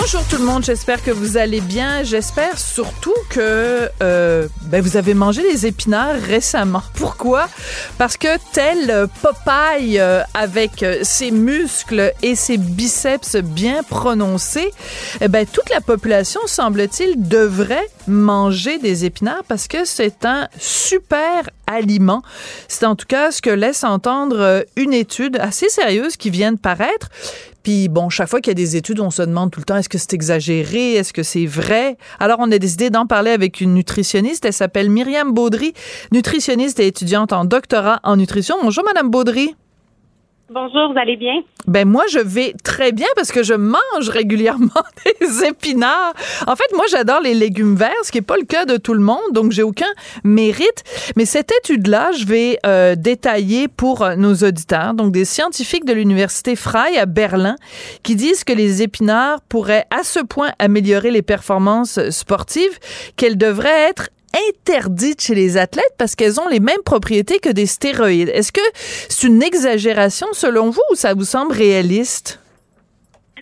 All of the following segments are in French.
Bonjour tout le monde, j'espère que vous allez bien. J'espère surtout que euh, ben vous avez mangé des épinards récemment. Pourquoi? Parce que tel Popeye euh, avec ses muscles et ses biceps bien prononcés, eh ben toute la population semble-t-il devrait manger des épinards parce que c'est un super aliment. C'est en tout cas ce que laisse entendre une étude assez sérieuse qui vient de paraître. Puis bon, chaque fois qu'il y a des études, on se demande tout le temps est-ce que c'est exagéré, est-ce que c'est vrai? Alors on a décidé d'en parler avec une nutritionniste. Elle s'appelle Myriam Baudry, nutritionniste et étudiante en doctorat en nutrition. Bonjour Madame Baudry. Bonjour, vous allez bien? Ben moi, je vais très bien parce que je mange régulièrement des épinards. En fait, moi, j'adore les légumes verts, ce qui n'est pas le cas de tout le monde, donc j'ai aucun mérite. Mais cette étude-là, je vais euh, détailler pour euh, nos auditeurs. Donc, des scientifiques de l'université Frey à Berlin qui disent que les épinards pourraient à ce point améliorer les performances sportives qu'elles devraient être interdites chez les athlètes parce qu'elles ont les mêmes propriétés que des stéroïdes. Est-ce que c'est une exagération selon vous ou ça vous semble réaliste?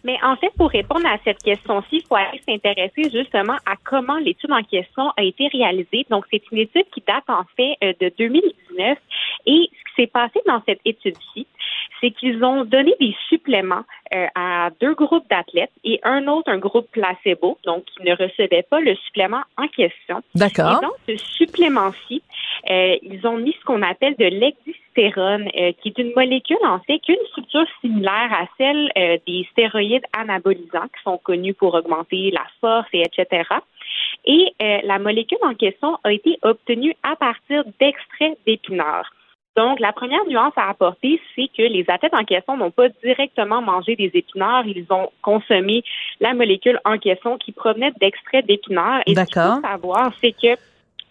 Mais en fait, pour répondre à cette question-ci, il faut aller s'intéresser justement à comment l'étude en question a été réalisée. Donc, c'est une étude qui date en fait euh, de 2019. Et ce qui s'est passé dans cette étude-ci, c'est qu'ils ont donné des suppléments euh, à deux groupes d'athlètes et un autre, un groupe placebo, donc qui ne recevait pas le supplément en question. D'accord. Et dans ce supplément-ci, euh, ils ont mis ce qu'on appelle de l'existérone, euh, qui est une molécule en fait qui a une structure similaire à celle des stéroïdes anabolisants qui sont connus pour augmenter la force et etc. Et la molécule en question a été obtenue à partir d'extraits d'épinards. Donc, la première nuance à apporter, c'est que les athlètes en question n'ont pas directement mangé des épinards. Ils ont consommé la molécule en question qui provenait d'extraits d'épinards. Et ce qu'il faut savoir, c'est que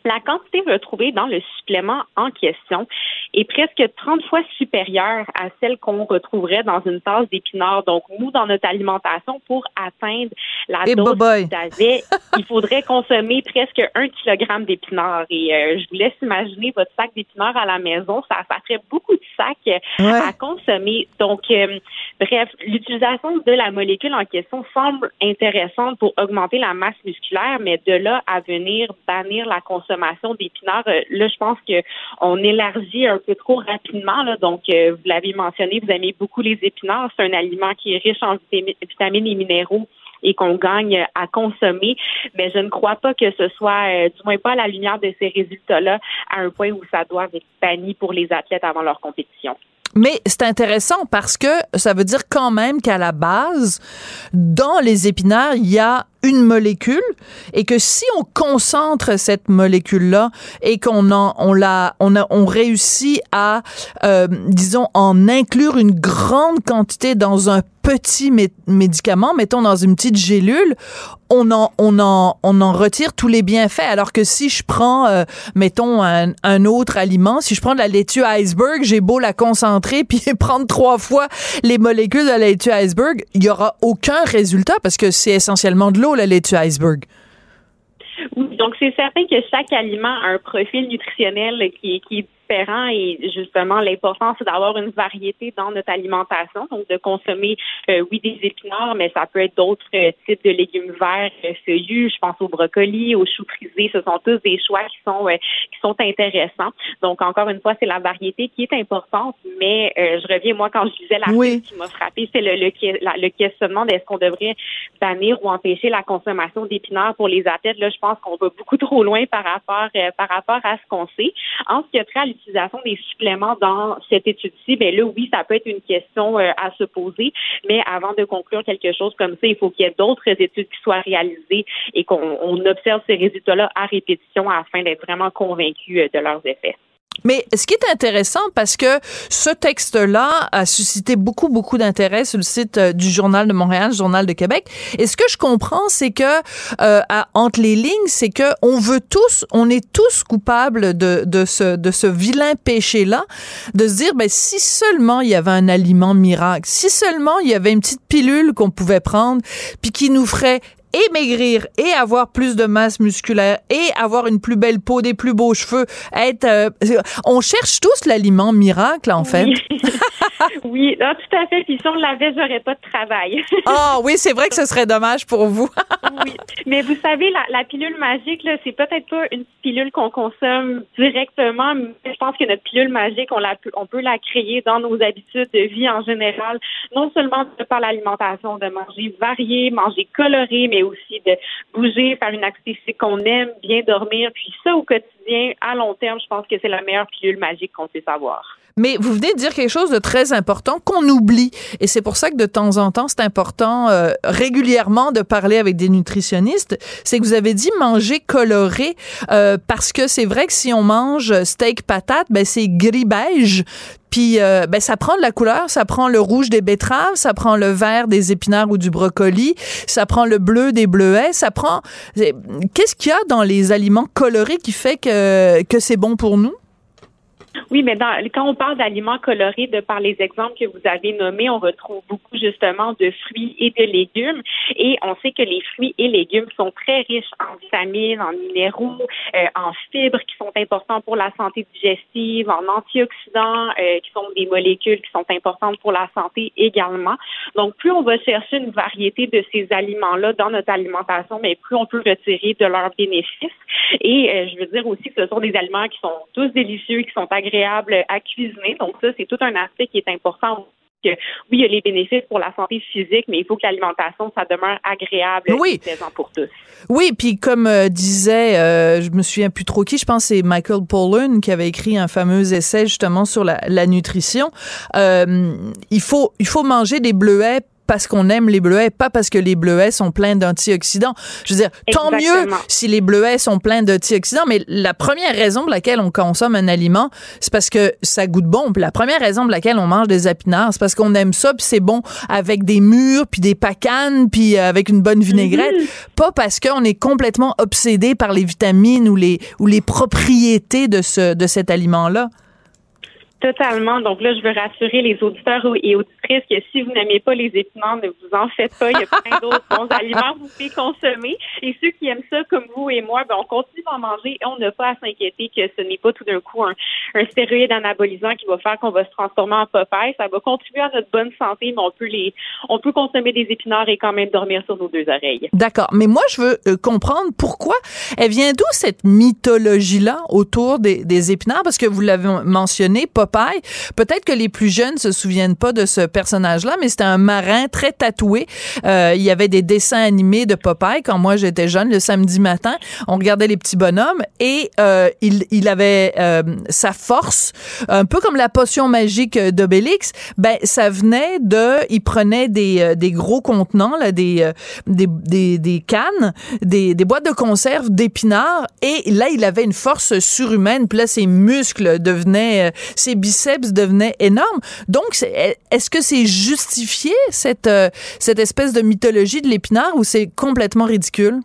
la quantité retrouvée dans le supplément en question est presque 30 fois supérieure à celle qu'on retrouverait dans une tasse d'épinards. Donc, nous, dans notre alimentation, pour atteindre la Et dose d'avait, il faudrait consommer presque un kilogramme d'épinards. Et euh, je vous laisse imaginer votre sac d'épinards à la maison. Ça, ça ferait beaucoup de sacs à consommer. Donc, euh, bref, l'utilisation de la molécule en question semble intéressante pour augmenter la masse musculaire, mais de là à venir bannir la consommation d'épinards, euh, là, je pense qu'on élargit un peu trop rapidement. Là. Donc, euh, vous l'avez mentionné, vous aimez beaucoup les épinards. C'est un aliment qui est riche en vitamines et minéraux et qu'on gagne à consommer, mais je ne crois pas que ce soit, euh, du moins pas à la lumière de ces résultats-là, à un point où ça doit être banni pour les athlètes avant leur compétition. Mais c'est intéressant parce que ça veut dire quand même qu'à la base, dans les épinards, il y a une molécule et que si on concentre cette molécule là et qu'on en on la on a on réussit à euh, disons en inclure une grande quantité dans un petit médicament mettons dans une petite gélule on en on en on en retire tous les bienfaits. Alors que si je prends euh, mettons un, un, autre aliment si je prends de la laitue iceberg j'ai beau la concentrer puis prendre trois fois les molécules de la laitue iceberg il y aura aucun résultat parce que c'est essentiellement de l'eau la laitue iceberg. Oui, donc c'est certain que chaque aliment a un profil nutritionnel qui, qui est et justement l'important c'est d'avoir une variété dans notre alimentation, donc de consommer euh, oui des épinards, mais ça peut être d'autres euh, types de légumes verts euh, feuillus. Je pense aux brocolis, aux choux frisés. Ce sont tous des choix qui sont qui sont intéressants. Donc encore une fois, c'est la variété qui est importante, mais je reviens moi quand je disais la oui. qui m'a frappé, c'est le, le, questionnement d'est-ce qu'on devrait bannir ou empêcher la consommation d'épinards pour les athlètes. Là, je pense qu'on va beaucoup trop loin par rapport par rapport à ce qu'on sait. En ce qui a trait à l'utilisation des suppléments dans cette étude-ci, ben là, oui, ça peut être une question euh, à se poser, mais avant de conclure quelque chose comme ça, il faut qu'il y ait d'autres études qui soient réalisées et qu'on observe ces résultats-là à répétition afin d'être vraiment convaincu euh, de leurs effets. Mais ce qui est intéressant, parce que ce texte-là a suscité beaucoup, beaucoup d'intérêt sur le site euh, du Journal de Montréal, Journal de Québec. Et ce que je comprends, c'est que euh, entre les lignes, c'est que on veut tous, on est tous coupables de, de ce de ce vilain péché-là, de se dire, ben si seulement il y avait un aliment miracle, si seulement il y avait une petite pilule qu'on pouvait prendre, puis qui nous ferait et maigrir et avoir plus de masse musculaire et avoir une plus belle peau, des plus beaux cheveux, être euh, on cherche tous l'aliment miracle en fait. Oui, tout à fait. Puis si on l'avait, j'aurais pas de travail. Ah oui, c'est vrai que ce serait dommage pour vous. oui, mais vous savez, la, pilule magique, là, c'est peut-être pas une pilule qu'on consomme directement, mais je pense que notre pilule magique, on, la, on peut la créer dans nos habitudes de vie en général, non seulement par l'alimentation, de manger varié, manger coloré, mais aussi de bouger, faire une activité qu'on aime, bien dormir, puis ça au quotidien, à long terme, je pense que c'est la meilleure pilule magique qu'on puisse avoir. Mais vous venez de dire quelque chose de très important qu'on oublie. Et c'est pour ça que de temps en temps, c'est important euh, régulièrement de parler avec des nutritionnistes. C'est que vous avez dit manger coloré euh, parce que c'est vrai que si on mange steak patate, ben c'est gris beige. Puis euh, ben ça prend de la couleur, ça prend le rouge des betteraves, ça prend le vert des épinards ou du brocoli, ça prend le bleu des bleuets, ça prend qu'est-ce qu'il y a dans les aliments colorés qui fait que que c'est bon pour nous? Oui, mais dans, quand on parle d'aliments colorés, de par les exemples que vous avez nommés, on retrouve beaucoup justement de fruits et de légumes. Et on sait que les fruits et légumes sont très riches en vitamines, en minéraux, euh, en fibres qui sont importants pour la santé digestive, en antioxydants euh, qui sont des molécules qui sont importantes pour la santé également. Donc, plus on va chercher une variété de ces aliments-là dans notre alimentation, mais plus on peut retirer de leurs bénéfices. Et euh, je veux dire aussi que ce sont des aliments qui sont tous délicieux, qui sont agréables à cuisiner. Donc ça, c'est tout un aspect qui est important que oui, il y a les bénéfices pour la santé physique, mais il faut que l'alimentation, ça demeure agréable et plaisant pour tous. Oui, puis comme euh, disait, euh, je me souviens plus trop qui, je pense que c'est Michael Pollan qui avait écrit un fameux essai justement sur la, nutrition. il faut il faut manger des bleuets parce qu'on aime les bleuets, pas parce que les bleuets sont pleins d'antioxydants. Je veux dire, tant mieux si les bleuets sont pleins d'antioxydants, mais la première raison pour laquelle on consomme un aliment, c'est parce que ça goûte bon. Puis la première raison pour laquelle on mange des épinards, c'est parce qu'on aime ça, puis c'est bon avec des mûres, puis des pacanes, puis euh, avec une bonne vinaigrette. Mhm. Pas parce qu'on est complètement obsédé par les vitamines ou les, ou les propriétés de, ce, de cet aliment-là. Totalement. Donc là, je veux rassurer les auditeurs et auditrices que si vous n'aimez pas les épinards, ne vous en faites pas. Il y a plein d'autres bons aliments que vous pouvez consommer. Et ceux qui aiment ça, comme vous et moi, ben, on continue d'en manger et on n'a pas à s'inquiéter que ce n'est pas tout d'un coup un, stéroïde anabolisant qui va faire qu'on va se transformer en Popeye. Ça va contribuer à notre bonne santé, mais on peut les, on peut consommer des épinards et quand même dormir sur nos deux oreilles. D'accord. Mais moi, je veux euh, comprendre pourquoi. Elle vient d'où cette mythologie-là autour des, des épinards? Parce que vous l'avez mentionné, Popeye Peut-être que les plus jeunes se souviennent pas de ce personnage-là, mais c'était un marin très tatoué. Euh, il y avait des dessins animés de Popeye quand moi j'étais jeune, le samedi matin. On regardait les petits bonhommes et euh, il, il avait euh, sa force, un peu comme la potion magique d'Obélix. Ben ça venait de, il prenait des, des gros contenants là, des, des, des, des cannes, des, des boîtes de conserve d'épinards et là il avait une force surhumaine. Puis là ses muscles devenaient, ses biceps devenaient énormes. Donc, est-ce que c'est justifié, cette, euh, cette espèce de mythologie de l'épinard, ou c'est complètement ridicule?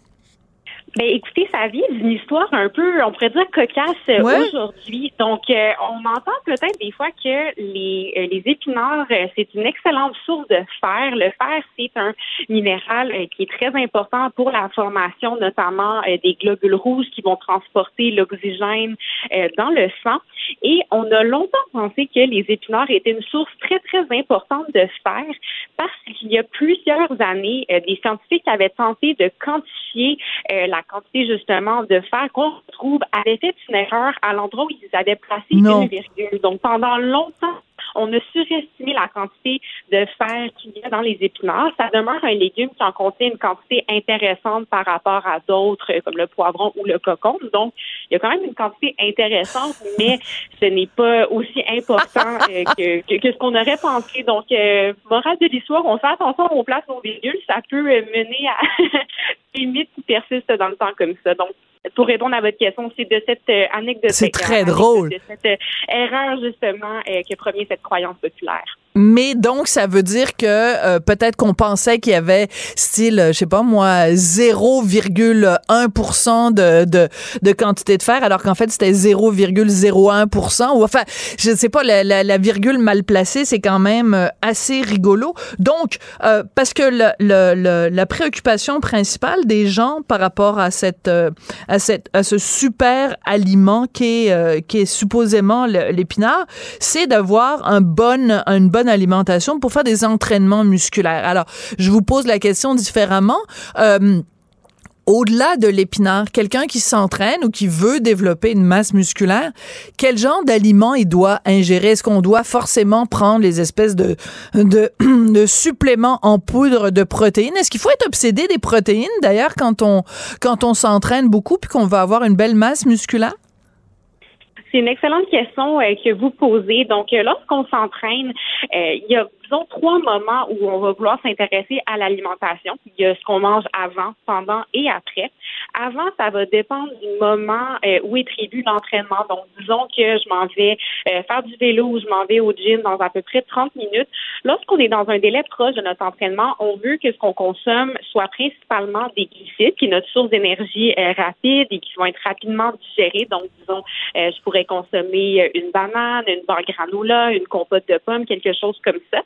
Ben, écoutez, ça vient d'une histoire un peu, on pourrait dire cocasse euh, aujourd'hui. Donc, euh, on entend peut-être des fois que les, euh, les épinards, c'est une excellente source de fer. Le fer, c'est un minéral qui est très important pour la formation, notamment des globules rouges qui vont transporter l'oxygène dans le sang. Et on a longtemps pensé que les épinards étaient une source très, très importante de fer parce qu'il y a plusieurs années, des scientifiques avaient tenté de quantifier la quantité justement de fer qu'on trouve avait fait une erreur à l'endroit où ils avaient placé une virgule. Donc pendant longtemps, on a surestimé la quantité de fer qu'il y a dans les épinards. Ça demeure un légume qui en contient une quantité intéressante par rapport à d'autres, comme le poivron ou le cocon. Donc, il y a quand même une quantité intéressante, mais ce n'est pas aussi important euh, que, ce qu'on aurait pensé. Donc, euh, morale de l'histoire, on fait attention on place nos virgules. Ça peut mener à des mythes qui persistent dans le temps comme ça. Donc, pour répondre à votre question, c'est de cette euh, anecdote. C'est très drôle. De cette euh, erreur, justement, euh, que provient cette croyance populaire. Mais donc, ça veut dire que euh, peut-être qu'on pensait qu'il y avait style, je sais pas moi, 0,1% de, de, de quantité de fer, alors qu'en fait, c'était 0,01%. Ou enfin, je sais pas, la, la, la virgule mal placée, c'est quand même assez rigolo. Donc, euh, parce que le, le, la préoccupation principale des gens par rapport à cette, à cette, à ce super aliment qui est, qui est supposément l'épinard, c'est d'avoir un bon, une bonne alimentation pour faire des entraînements musculaires. Alors, je vous pose la question différemment. Euh, au-delà de l'épinard, quelqu'un qui s'entraîne ou qui veut développer une masse musculaire, quel genre d'aliments il doit ingérer? Est-ce qu'on doit forcément prendre les espèces de, de, de suppléments en poudre de protéines? Est-ce qu'il faut être obsédé des protéines, d'ailleurs, quand on, quand on s'entraîne beaucoup puis qu'on va avoir une belle masse musculaire? C'est une excellente question euh, que vous posez. Donc, euh, lorsqu'on s'entraîne, euh, il y a disons trois moments où on va vouloir s'intéresser à l'alimentation. Il y a ce qu'on mange avant, pendant et après. Avant, ça va dépendre du moment où est prévu l'entraînement. Donc, disons que je m'en vais faire du vélo ou je m'en vais au gym dans à peu près 30 minutes. Lorsqu'on est dans un délai proche de notre entraînement, on veut que ce qu'on consomme soit principalement des glucides, qui est notre source d'énergie rapide et qui vont être rapidement digérés. Donc, disons, je pourrais consommer une banane, une barre granola, une compote de pommes, quelque chose comme ça.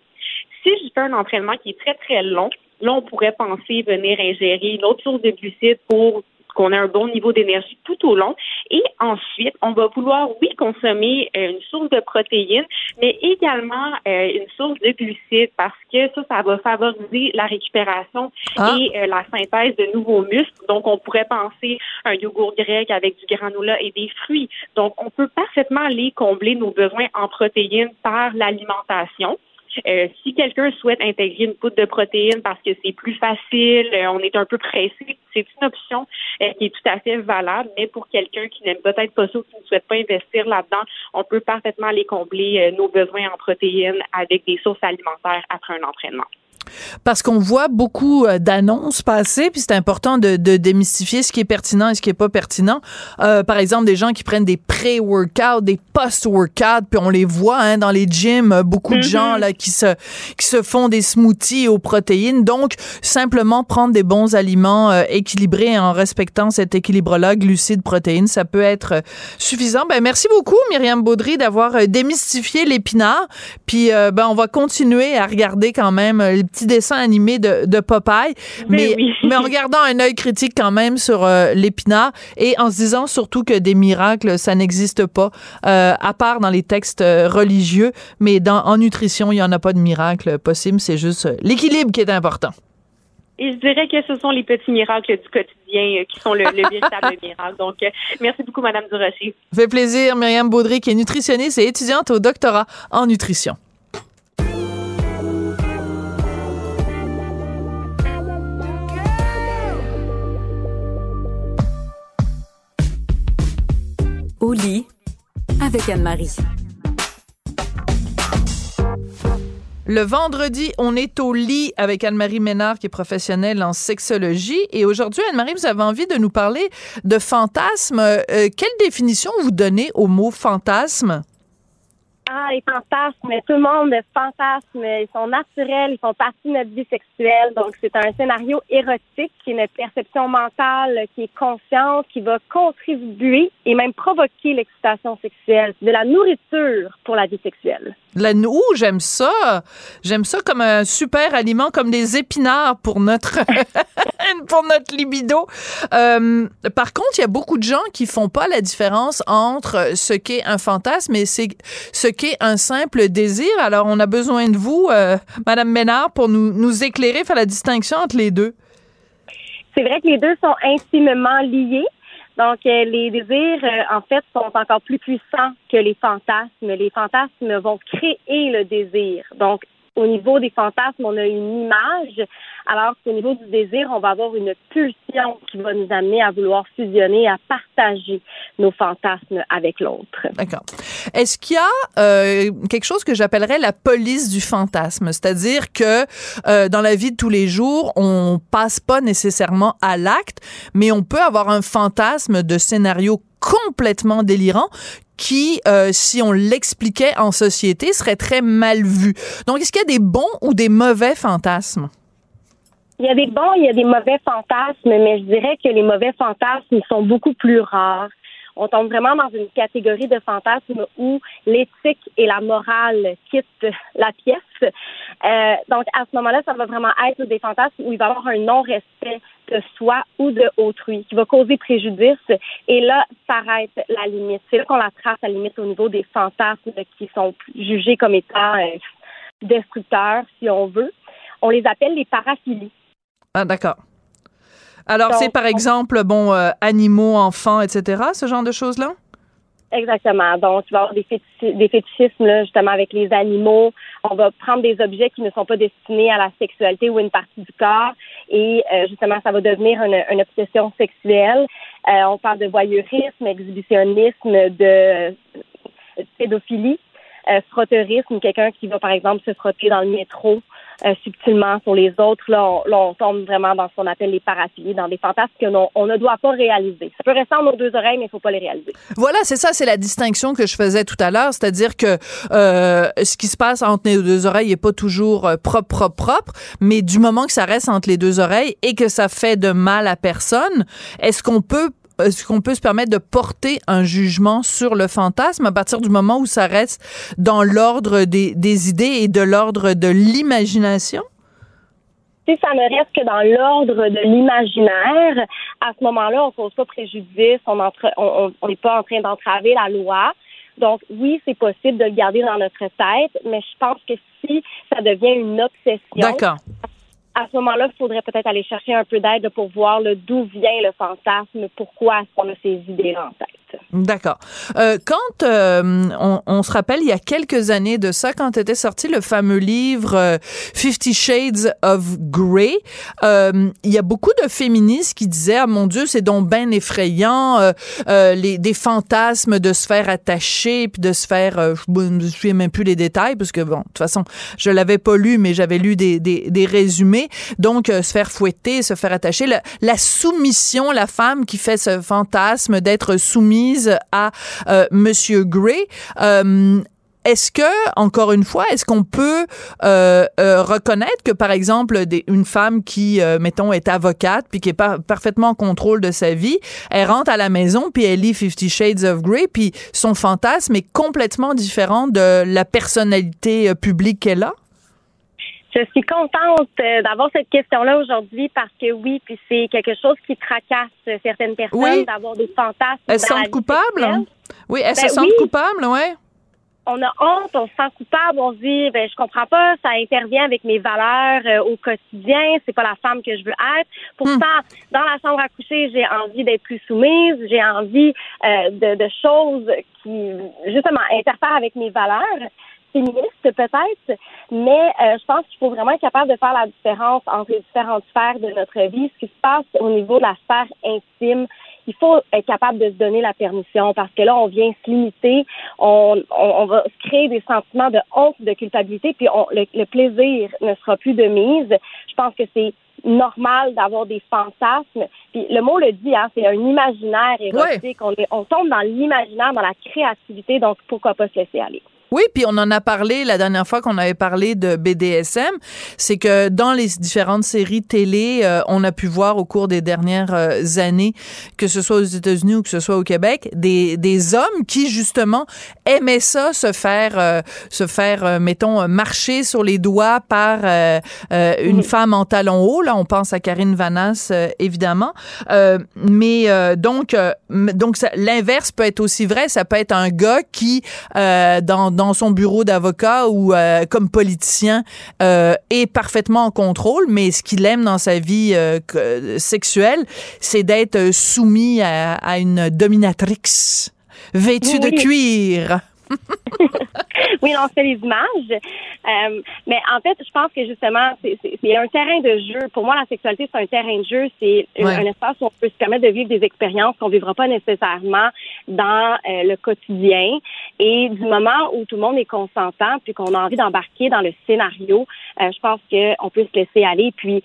Si je fais un entraînement qui est très, très long, là, on pourrait penser venir ingérer une autre source de glucides pour qu'on ait un bon niveau d'énergie tout au long. Et ensuite, on va vouloir, oui, consommer euh, une source de protéines, mais également euh, une source de glucides parce que ça, ça va favoriser la récupération ah. et euh, la synthèse de nouveaux muscles. Donc, on pourrait penser un yogourt grec avec du granola et des fruits. Donc, on peut parfaitement aller combler nos besoins en protéines par l'alimentation. Euh, si quelqu'un souhaite intégrer une poudre de protéines parce que c'est plus facile, euh, on est un peu pressé, c'est une option euh, qui est tout à fait valable. Mais pour quelqu'un qui n'aime peut-être pas ça ou qui ne souhaite pas investir là-dedans, on peut parfaitement aller combler nos besoins en protéines avec des sources alimentaires après un entraînement parce qu'on voit beaucoup euh, d'annonces passer, puis c'est important de, de, démystifier ce qui est pertinent et ce qui est pas pertinent. Euh, par exemple, des gens qui prennent des pré-workouts, des post-workouts, puis on les voit hein, dans les gyms, euh, beaucoup de gens mm-hmm. là qui se qui se font des smoothies aux protéines. Donc, simplement prendre des bons aliments euh, équilibrés en respectant cet équilibre-là, glucides, protéines, ça peut être suffisant. Ben merci beaucoup, Myriam Baudry, d'avoir démystifié l'épinard. Puis, ben on va continuer à regarder quand même les petit dessin animé de, de Popeye, mais, mais, en gardant un œil critique quand même sur euh, l'épinard et en se disant surtout que des miracles, ça n'existe pas, euh, à part dans les textes euh, religieux, mais dans, en nutrition, il n'y en a pas de miracle possible, c'est juste l'équilibre qui est important. Et je dirais que ce sont les petits miracles du quotidien qui sont le, véritable miracle. Donc, merci beaucoup, Madame Durocher. Ça fait plaisir, Myriam Baudry, qui est nutritionniste et étudiante au doctorat en nutrition. Au lit avec Anne-Marie. Le vendredi, on est au lit avec Anne-Marie Ménard, qui est professionnelle en sexologie. Et aujourd'hui, Anne-Marie, vous avez envie de nous parler de fantasme. Euh, quelle définition vous donnez au mot fantasme? Ah, les fantasmes, tout le monde fantasme, ils sont naturels, ils font partie de notre vie sexuelle. Donc, c'est un scénario érotique qui est une perception mentale qui est consciente, qui va contribuer et même provoquer l'excitation sexuelle. de la nourriture pour la vie sexuelle. La nou, j'aime ça. J'aime ça comme un super aliment, comme des épinards pour notre pour notre libido. Euh, par contre, il y a beaucoup de gens qui font pas la différence entre ce qu'est un fantasme et c'est ce un simple désir. Alors, on a besoin de vous, euh, Madame Ménard, pour nous, nous éclairer, faire la distinction entre les deux. C'est vrai que les deux sont intimement liés. Donc, euh, les désirs, euh, en fait, sont encore plus puissants que les fantasmes. Les fantasmes vont créer le désir. Donc, au niveau des fantasmes, on a une image, alors qu'au niveau du désir, on va avoir une pulsion qui va nous amener à vouloir fusionner, à partager nos fantasmes avec l'autre. D'accord. Est-ce qu'il y a euh, quelque chose que j'appellerais la police du fantasme, c'est-à-dire que euh, dans la vie de tous les jours, on passe pas nécessairement à l'acte, mais on peut avoir un fantasme de scénario complètement délirant qui, euh, si on l'expliquait en société, serait très mal vu. Donc, est-ce qu'il y a des bons ou des mauvais fantasmes? Il y a des bons, il y a des mauvais fantasmes, mais je dirais que les mauvais fantasmes sont beaucoup plus rares. On tombe vraiment dans une catégorie de fantasmes où l'éthique et la morale quittent la pièce. Euh, donc, à ce moment-là, ça va vraiment être des fantasmes où il va y avoir un non-respect de soi ou de autrui qui va causer préjudice. Et là, s'arrête la limite. C'est là qu'on la trace, la limite, au niveau des fantasmes qui sont jugés comme étant euh, destructeurs, si on veut. On les appelle les paraphilies. Ah, d'accord. Alors, c'est par exemple, bon, euh, animaux, enfants, etc., ce genre de choses-là? Exactement. Donc, tu vas avoir des, fétichismes, là, justement, avec les animaux. On va prendre des objets qui ne sont pas destinés à la sexualité ou une partie du corps. Et, euh, justement, ça va devenir une, une obsession sexuelle. Euh, on parle de voyeurisme, exhibitionnisme, de pédophilie, frotterisme, quelqu'un qui va, par exemple, se frotter dans le métro euh, subtilement sur les autres. Là on, tombe vraiment dans ce qu'on appelle les paraphilies, dans des fantasmes qu'on on ne doit pas réaliser. Ça peut rester en nos deux oreilles, mais il ne faut pas les réaliser. Voilà, c'est ça, c'est la distinction que je faisais tout à l'heure, c'est-à-dire que euh, ce qui se passe entre les deux oreilles n'est pas toujours euh, propre, propre, propre, mais du moment que ça reste entre les deux oreilles et que ça fait de mal à personne, est-ce qu'on peut est-ce qu'on peut se permettre de porter un jugement sur le fantasme à partir du moment où ça reste dans l'ordre des, des idées et de l'ordre de l'imagination? Si ça ne reste que dans l'ordre de l'imaginaire, à ce moment-là, on ne cause pas préjudice, on n'est pas en train d'entraver la loi. Donc, oui, c'est possible de le garder dans notre tête, mais je pense que si ça devient une obsession, D'accord à ce moment-là, il faudrait peut-être aller chercher un peu d'aide pour voir d'où vient le fantasme, pourquoi est-ce qu'on a ces idées-là en tête. D'accord. Euh, quand euh, on, on, se rappelle, il y a quelques années de ça, quand était sorti le fameux livre euh, Fifty Shades of Grey, euh, il y a beaucoup de féministes qui disaient ah mon Dieu, c'est donc bien effrayant, les des fantasmes de se faire attacher puis de se faire, je ne souviens même plus les détails parce que bon, de toute façon, je l'avais pas lu, mais j'avais lu des, des, des résumés. Donc se faire fouetter, se faire attacher, la, la soumission, la femme qui fait ce fantasme d'être soumise à euh, Monsieur Gray. Euh, est-ce que, encore une fois, est-ce qu'on peut euh, reconnaître que, par exemple, une femme qui, mettons, est avocate puis qui est pas parfaitement en contrôle de sa vie, elle rentre à la maison puis elle lit Fifty Shades of Grey puis son fantasme est complètement différent de la personnalité publique qu'elle a? Je suis contente euh, d'avoir cette question-là aujourd'hui parce que oui, puis c'est quelque chose qui tracasse certaines personnes d'avoir des fantasmes. Elles se sentent coupables? Oui, elles se ben sentent coupables, oui. On a honte, on se sent coupable, on se dit, ben, je comprends pas, ça intervient avec mes valeurs euh, au quotidien, c'est pas la femme que je veux être. Pourtant, hmm. dans la chambre à coucher, j'ai envie d'être plus soumise, j'ai envie euh, de, de choses qui, justement, interfèrent avec mes valeurs féministe peut-être, mais euh, je pense qu'il faut vraiment être capable de faire la différence entre les différentes sphères de notre vie. Ce qui se passe au niveau de la sphère intime, il faut être capable de se donner la permission parce que là, on vient se limiter, on, on, va se créer des sentiments de honte, de culpabilité, puis on, le, plaisir ne sera plus de mise. Je pense que c'est normal d'avoir des fantasmes. Puis le mot le dit, hein, c'est un imaginaire érotique. On, on tombe dans l'imaginaire, dans la créativité, donc pourquoi pas se laisser aller. Oui, puis on en a parlé la dernière fois qu'on avait parlé de BDSM, c'est que dans les différentes séries télé, euh, on a pu voir au cours des dernières euh, années, que ce soit aux États-Unis ou que ce soit au Québec, des, des hommes qui justement aimaient ça, se faire euh, se faire mettons marcher sur les doigts par une femme en talons hauts. Là, on pense à Karine Vanasse évidemment, mais donc donc l'inverse peut être aussi vrai. Ça peut être un gars qui dans dans son bureau d'avocat ou euh, comme politicien euh, est parfaitement en contrôle, mais ce qu'il aime dans sa vie euh, sexuelle, c'est d'être soumis à, une dominatrix vêtue de cuir. oui, non, c'est les images. Euh, mais en fait, je pense que justement, c'est un terrain de jeu. Pour moi, la sexualité, c'est un terrain de jeu. C'est un espace où on peut se permettre de vivre des expériences qu'on vivra pas nécessairement dans euh, le quotidien. Et du moment où tout le monde est consentant, puis qu'on a envie d'embarquer dans le scénario, euh, je pense qu'on peut se laisser aller. Puis,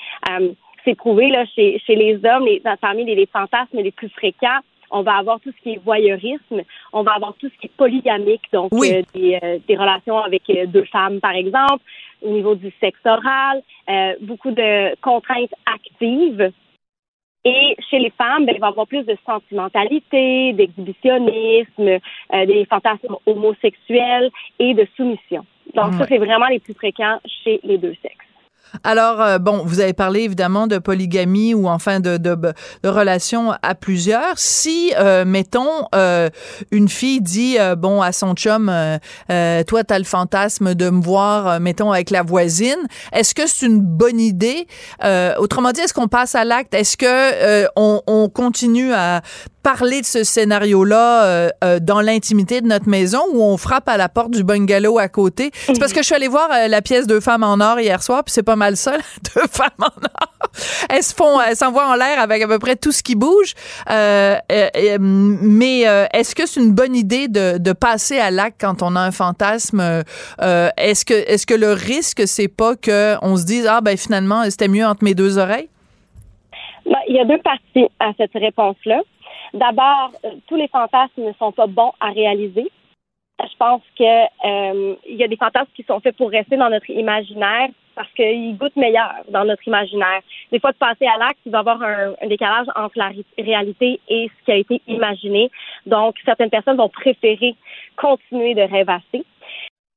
c'est prouvé là chez, chez les hommes, les, parmi les fantasmes les plus fréquents on va avoir tout ce qui est voyeurisme, on va avoir tout ce qui est polygamique, donc euh, euh, des, relations avec euh, deux femmes, par exemple, au niveau du sexe oral, beaucoup de contraintes actives. Et chez les femmes, ben, il va y avoir plus de sentimentalité, d'exhibitionnisme, des fantasmes homosexuels et de soumission. Donc, ça, c'est vraiment les plus fréquents chez les deux sexes. Alors, euh, bon, vous avez parlé évidemment de polygamie ou enfin de, relations à plusieurs. Si, euh, mettons, euh, une fille dit, bon, à son chum, toi, tu as le fantasme de me voir, mettons, avec la voisine, est-ce que c'est une bonne idée? autrement dit, est-ce qu'on passe à l'acte? Est-ce que on continue à parler de ce scénario-là euh, euh, dans l'intimité de notre maison où on frappe à la porte du bungalow à côté? C'est parce que je suis allée voir euh, la pièce Deux femmes en or hier soir, puis c'est pas mal ça, Deux femmes en or. Elles se font, elles s'envoient en l'air avec à peu près tout ce qui bouge. mais est-ce que c'est une bonne idée de, passer à l'acte quand on a un fantasme? Est-ce que est-ce que le risque c'est pas que on se dise ah ben finalement c'était mieux entre mes deux oreilles ben, il y a deux parties à cette réponse-là. D'abord, euh, tous les fantasmes ne sont pas bons à réaliser. Je pense que euh, il y a des fantasmes qui sont faits pour rester dans notre imaginaire parce qu'ils goûtent meilleur dans notre imaginaire. Des fois, de passer à l'acte, il va y avoir un, décalage entre la réalité et ce qui a été imaginé. Donc, certaines personnes vont préférer continuer de rêvasser.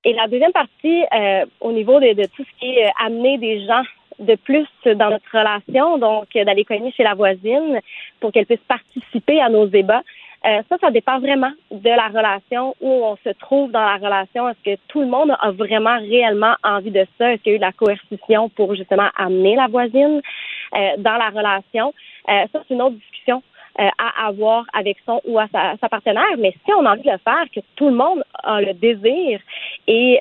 Et la deuxième partie, euh, au niveau de, de, tout ce qui est amener des gens de plus dans notre relation, donc d'aller cogner chez la voisine pour qu'elle puisse participer à nos débats. Euh, ça, ça dépend vraiment de la relation, où on se trouve dans la relation. Est-ce que tout le monde a vraiment réellement envie de ça? Est-ce qu'il y a eu de la coercition pour justement amener la voisine euh, dans la relation? Euh, ça, c'est une autre discussion à avoir avec son ou à sa, sa, partenaire. Mais si on a envie de le faire, que tout le monde a le désir et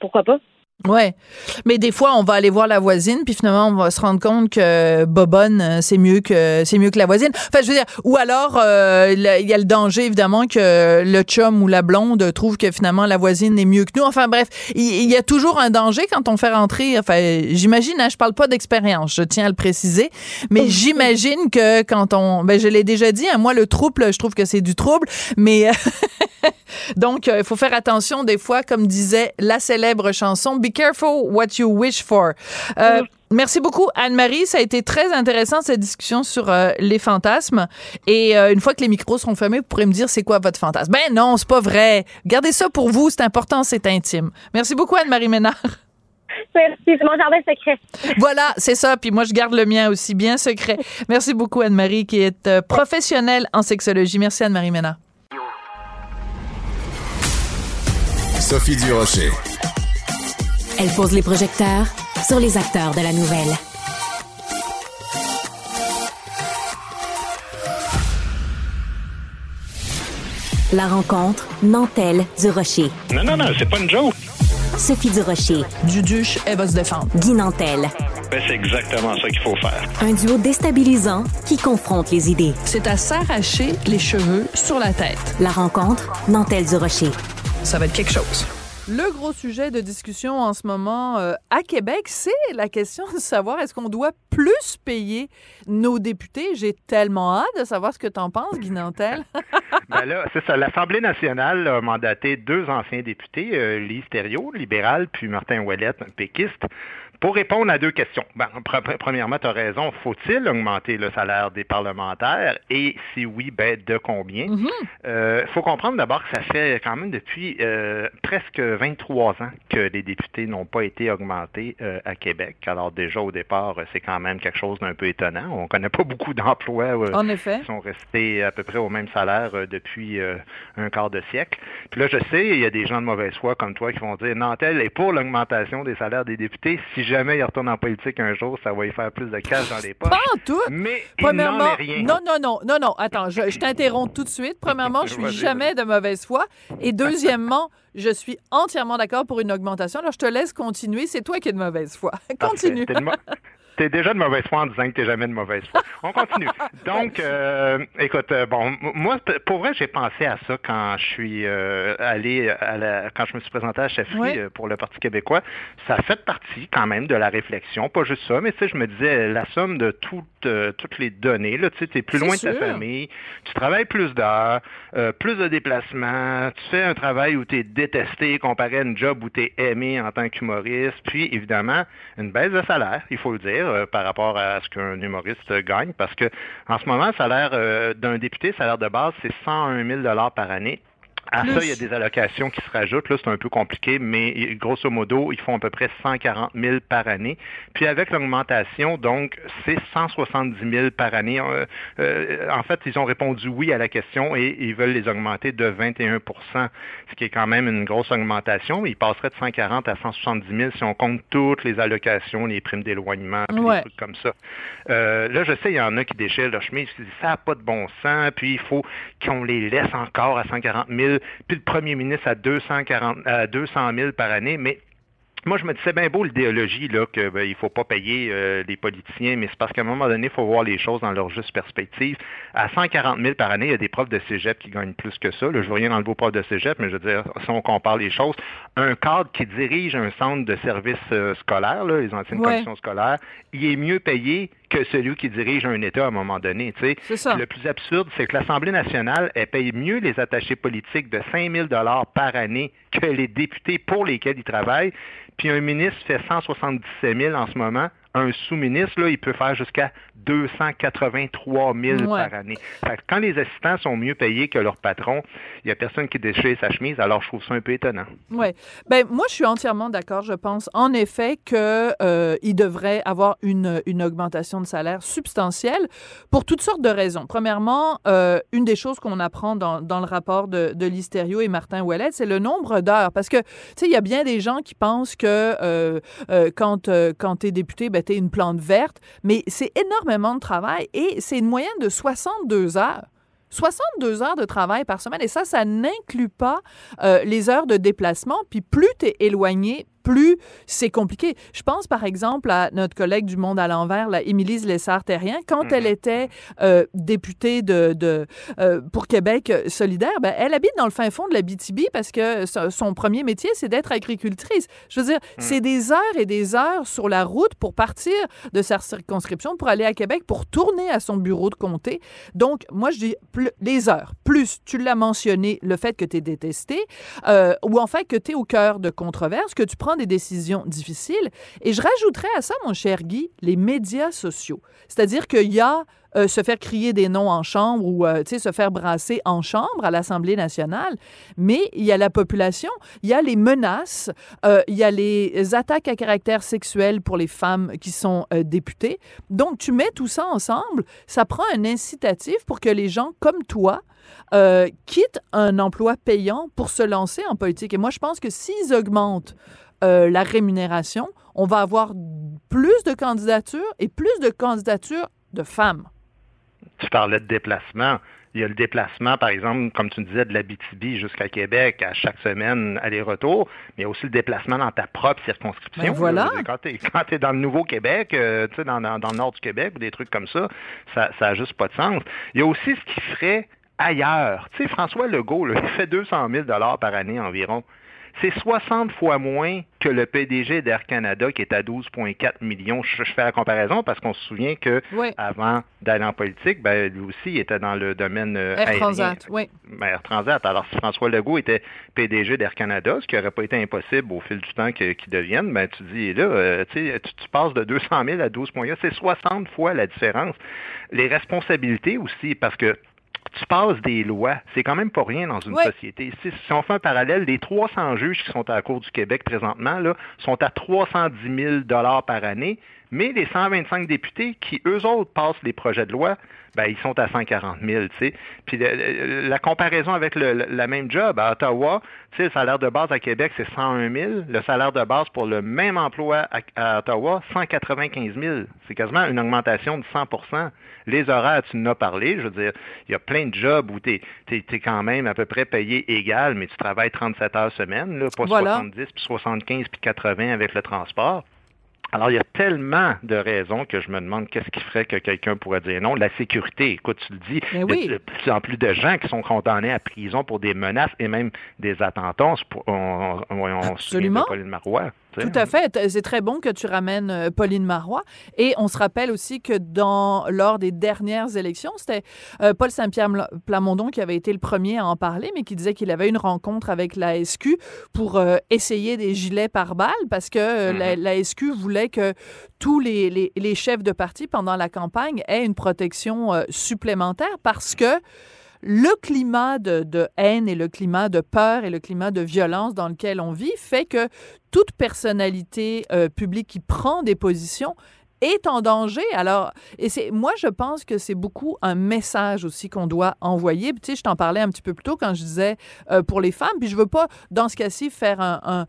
pourquoi pas Ouais, mais des fois on va aller voir la voisine puis finalement on va se rendre compte que Bobonne euh, c'est mieux que c'est mieux que la voisine. Enfin je veux dire ou alors euh, il y a le danger évidemment que le chum ou la blonde trouve que finalement la voisine est mieux que nous. Enfin bref, il y, a toujours un danger quand on fait rentrer. Enfin j'imagine, hein, je parle pas d'expérience, je tiens à le préciser, mais j'imagine que quand on, ben je l'ai déjà dit, hein, moi le trouble, je trouve que c'est du trouble, mais donc il faut faire attention des fois, comme disait la célèbre chanson Be careful what you wish for. Euh, merci beaucoup, Anne-Marie. Ça a été très intéressant, cette discussion sur euh, les fantasmes. Et euh, une fois que les micros seront fermés, vous pourrez me dire c'est quoi votre fantasme. Ben non, c'est pas vrai. Gardez ça pour vous. C'est important, c'est intime. Merci beaucoup, Anne-Marie Ménard. Merci, c'est mon jardin secret. Voilà, c'est ça. Puis moi, je garde le mien aussi bien secret. Merci beaucoup, Anne-Marie, qui est professionnelle en sexologie. Merci, Anne-Marie Ménard. Sophie Durocher. Elle pose les projecteurs sur les acteurs de la nouvelle. La rencontre Nantel du Rocher. Non, non, non, c'est pas une joke. Sophie du Rocher. Duduche, elle va se défendre. Guy Nantel. Ben, c'est exactement ça qu'il faut faire. Un duo déstabilisant qui confronte les idées. C'est à s'arracher les cheveux sur la tête. La rencontre Nantel du Rocher. Ça va être quelque chose. Le gros sujet de discussion en ce moment euh, à Québec, c'est la question de savoir est-ce qu'on doit plus payer nos députés. J'ai tellement hâte de savoir ce que tu en penses, Guy Nantel. ben là, c'est ça. L'Assemblée nationale a mandaté deux anciens députés, euh, Lise Thériault, libéral, puis Martin Ouellette, péquiste, pour répondre à deux questions. Ben, premièrement, tu as raison, faut-il augmenter le salaire des parlementaires? Et si oui, ben, de combien? Il mm-hmm. euh, faut comprendre d'abord que ça fait quand même depuis euh, presque 23 ans que les députés n'ont pas été augmentés euh, à Québec. Alors déjà, au départ, c'est quand même quelque chose d'un peu étonnant. On connaît pas beaucoup d'emplois qui sont restés à peu près au même salaire depuis un quart de siècle. Puis là, je sais, il y a des gens de mauvaise foi comme toi qui vont dire, Nantel est pour l'augmentation des salaires des députés. Si jamais il retourne en politique un jour, ça va y faire plus de cash dans les poches. Pas en tout. Mais Premièrement, il est rien. non, non, non, non, non, attends, je, je t'interromps tout de suite. Premièrement, je suis jamais de mauvaise foi. Et deuxièmement, je suis entièrement d'accord pour une augmentation. Alors, je te laisse continuer. C'est toi qui es de mauvaise foi. Continue. T'es de T'es déjà de mauvaise foi en disant que t'es jamais de mauvaise foi. On continue. Donc, euh, écoute, euh, bon, moi, pour vrai, j'ai pensé à ça quand je suis euh, allé à la, quand je me suis présenté à chefferie euh, pour le Parti québécois. Ça fait partie quand même de la réflexion, pas juste ça, mais tu sais, je me disais la somme de toutes euh, toutes les données. Là, tu sais, t'es plus loin de ta famille, tu travailles plus d'heures, plus de déplacements, tu fais un travail où tu es détesté comparé à un job où tu es aimé en tant qu'humoriste, puis évidemment, une baisse de salaire, il faut le dire, euh, par rapport à ce qu'un humoriste gagne, parce que en ce moment, le salaire euh, d'un député, salaire de base, c'est 101 000 par année. À Plus. ça, il y a des allocations qui se rajoutent. Là, c'est un peu compliqué, mais grosso modo, ils font à peu près 140 000 par année. Puis avec l'augmentation, donc, c'est 170 000 par année. Euh, euh, en fait, ils ont répondu oui à la question et ils veulent les augmenter de 21% ce qui est quand même une grosse augmentation. Ils passeraient de 140 à 170 000 si on compte toutes les allocations, les primes d'éloignement, puis Ouais. des trucs comme ça. Euh, là, je sais, il y en a qui déchirent leur chemise, qui disent ça n'a pas de bon sens, puis il faut qu'on les laisse encore à 140 000, puis le premier ministre à 240, à 200 000 par année, mais moi, je me dis, c'est bien beau l'idéologie, là, qu'il ben, il faut pas payer euh, les politiciens, mais c'est parce qu'à un moment donné, il faut voir les choses dans leur juste perspective. À 140 000 par année, il y a des profs de cégep qui gagnent plus que ça. Là, je veux rien dans le beau prof de cégep, mais je veux dire, si on compare les choses, un cadre qui dirige un centre de services euh, scolaires, là, les anciennes Ouais. commissions scolaires, il est mieux payé que celui qui dirige un État à un moment donné. ça. Le plus absurde, c'est que l'Assemblée nationale, elle paye mieux les attachés politiques de 5 000 par année que les députés pour lesquels ils travaillent. Puis un ministre fait 177 000 en ce moment. Un sous-ministre, il peut faire jusqu'à 283 000 Ouais. par année. Fait que quand les assistants sont mieux payés que leur patron, il n'y a personne qui déchire sa chemise, alors je trouve ça un peu étonnant. Oui. Ben, moi, je suis entièrement d'accord. Je pense en effet qu'il euh, devrait avoir une, une augmentation de salaire substantielle pour toutes sortes de raisons. Premièrement, euh, une des choses qu'on apprend dans, dans le rapport de, de Listerio et Martin Ouellet, c'est le nombre d'heures. Parce que, tu sais, il y a bien des gens qui pensent que euh, euh, quand, quand tu es député, ben, une plante verte, mais c'est énormément de travail et c'est une moyenne de 62 heures. 62 heures de travail par semaine. Et ça, ça n'inclut pas euh, les heures de déplacement. Puis plus tu es éloigné, plus c'est compliqué. Je pense par exemple à notre collègue du Monde à l'envers, la Émilie Lessard-Terrien, quand elle était euh, députée de, de euh, pour Québec solidaire, ben, elle habite dans le fin fond de la BTB parce que so- son premier métier, c'est d'être agricultrice. Je veux dire, c'est des heures et des heures sur la route pour partir de sa circonscription, pour aller à Québec, pour tourner à son bureau de comté. Donc, moi, je dis plus, les heures, plus, tu l'as mentionné, le fait que tu es détesté, euh, ou en fait que tu es au cœur de controverses, que tu prends des décisions difficiles. Et je rajouterais à ça, mon cher Guy, les médias sociaux. C'est-à-dire qu'il y a euh, se faire crier des noms en chambre ou euh, se faire brasser en chambre à l'Assemblée nationale, mais il y a la population, il y a les menaces, euh, il y a les attaques à caractère sexuel pour les femmes qui sont euh, députées. Donc, tu mets tout ça ensemble, ça prend un incitatif pour que les gens comme toi quittent un emploi payant pour se lancer en politique. Et moi, je pense que s'ils augmentent euh, la rémunération, on va avoir plus de candidatures et plus de candidatures de femmes. Tu parlais de déplacement. Il y a le déplacement, par exemple, comme tu disais, de la BTB jusqu'à Québec à chaque semaine, aller-retour, mais il y a aussi le déplacement dans ta propre circonscription. Ben voilà. Dire, Quand tu es, dans le Nouveau-Québec, euh, tu sais, dans, dans- dans le nord du Québec ou des trucs comme ça, ça n'a juste pas de sens. Il y a aussi ce qui ferait ailleurs. Tu sais, François Legault, là, il fait 200 000 par année environ. C'est 60 fois moins que le PDG d'Air Canada qui est à 12,4 millions. Je, fais la comparaison parce qu'on se souvient que Oui. avant d'aller en politique, ben, lui aussi il était dans le domaine euh, Air aérien. Transat, oui. Ben, Air Transat. Alors, si François Legault était PDG d'Air Canada, ce qui n'aurait pas été impossible au fil du temps qu'il devienne, ben, tu dis, là, euh, tu, sais, tu, passes de 200 000 à 12 c'est 60 fois la différence. Les responsabilités aussi, parce que tu passes des lois. C'est quand même pas rien dans une société. Si, si on fait un parallèle, les 300 juges qui sont à la Cour du Québec présentement là, sont à 310 000 par année, Mais les 125 députés qui, eux autres, passent les projets de loi, ben, ils sont à 140 000, tu sais. Puis la comparaison avec le, la même job à Ottawa, le salaire de base à Québec, c'est 101 000. Le salaire de base pour le même emploi à, Ottawa, 195 000. C'est quasiment une augmentation de 100% Les horaires, tu en as parlé. Je veux dire, il y a plein de jobs où tu es, quand même à peu près payé égal, mais tu travailles 37 heures semaine, là, pas 70, puis 75, puis 80 avec le transport. Alors, il y a tellement de raisons que je me demande qu'est-ce qui ferait que quelqu'un pourrait dire non. La sécurité, écoute, tu le dis, il y a de plus en plus de gens qui sont condamnés à prison pour des menaces et même des attentats. On, on, Absolument. Pauline Marois. Tout à fait. C'est très bon que tu ramènes euh, Pauline Marois. Et on se rappelle aussi que dans, lors des dernières élections, c'était euh, Paul Saint-Pierre Plamondon qui avait été le premier à en parler, mais qui disait qu'il avait une rencontre avec la SQ pour euh, essayer des gilets par balles parce que la, mm-hmm. la, SQ voulait que tous les, les, les, chefs de parti pendant la campagne aient une protection supplémentaire parce que le climat de, haine et le climat de peur et le climat de violence dans lequel on vit fait que toute personnalité euh, publique qui prend des positions est en danger. Alors, et c'est, moi, je pense que c'est beaucoup un message aussi qu'on doit envoyer. tu sais, je t'en parlais un petit peu plus tôt quand je disais euh, pour les femmes, puis je veux pas, dans ce cas-ci, faire un,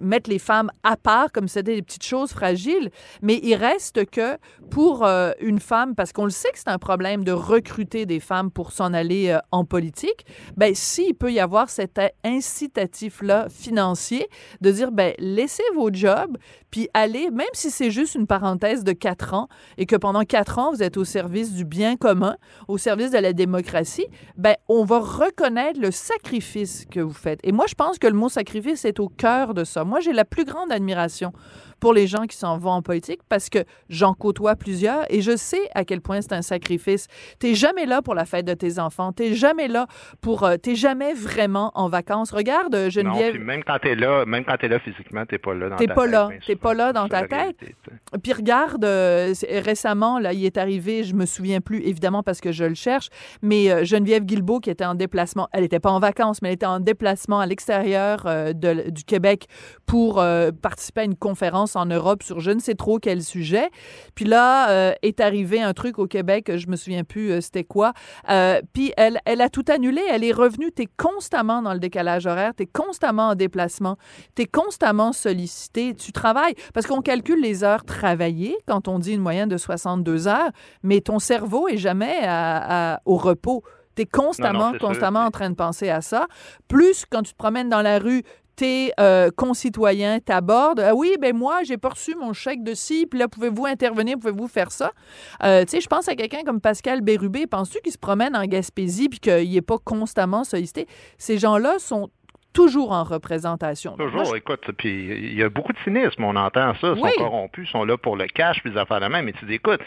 mettre les femmes à part comme c'était des petites choses fragiles, mais il reste que pour euh, une femme, parce qu'on le sait que c'est un problème de recruter des femmes pour s'en aller euh, en politique, ben s'il peut y avoir cet incitatif-là financier de dire, ben laissez vos jobs, puis allez, même si c'est juste une parenthèse de quatre ans, et que pendant quatre ans, vous êtes au service du bien commun, au service de la démocratie, ben on va reconnaître le sacrifice que vous faites. Et moi, je pense que le mot sacrifice est au cœur de ça. Moi, j'ai la plus grande admiration pour les gens qui s'en vont en politique parce que j'en côtoie plusieurs et je sais à quel point c'est un sacrifice. T'es jamais là pour la fête de tes enfants. T'es jamais là pour. Euh, t'es jamais vraiment en vacances. Regarde euh, Geneviève. Non, même quand t'es là, même quand t'es là physiquement, t'es pas là dans ta tête. T'es pas là. T'es pas là dans ta tête. Puis regarde, euh, récemment, là, il est arrivé, je me souviens plus évidemment parce que je le cherche, mais Geneviève Guilbeault qui était en déplacement, elle était pas en vacances, mais elle était en déplacement à l'extérieur du Québec pour participer à une conférence en Europe sur je ne sais trop quel sujet. Puis là, euh, est arrivé un truc au Québec, je me souviens plus euh, c'était quoi. Euh, puis elle, elle a tout annulé, elle est revenue. Tu es constamment dans le décalage horaire, tu es constamment en déplacement, tu es constamment sollicité, tu travailles. Parce qu'on calcule les heures travaillées quand on dit une moyenne de 62 heures, mais ton cerveau est jamais au repos. Tu es constamment, constamment en train de penser à ça. Plus quand tu te promènes dans la rue, tes euh, concitoyens t'abordent. Ah oui, ben moi, j'ai pas reçu mon chèque de ci, puis là, pouvez-vous intervenir, pouvez-vous faire ça? Euh, tu sais, je pense à quelqu'un comme Pascal Bérubé. Penses-tu qu'il se promène en Gaspésie puis qu'il n'est pas constamment sollicité? Ces gens-là sont toujours en représentation. Toujours, écoute, puis il y a beaucoup de cynisme, on entend ça, ils sont corrompus, sont là pour le cash, puis les affaires de même, mais tu dis, écoute,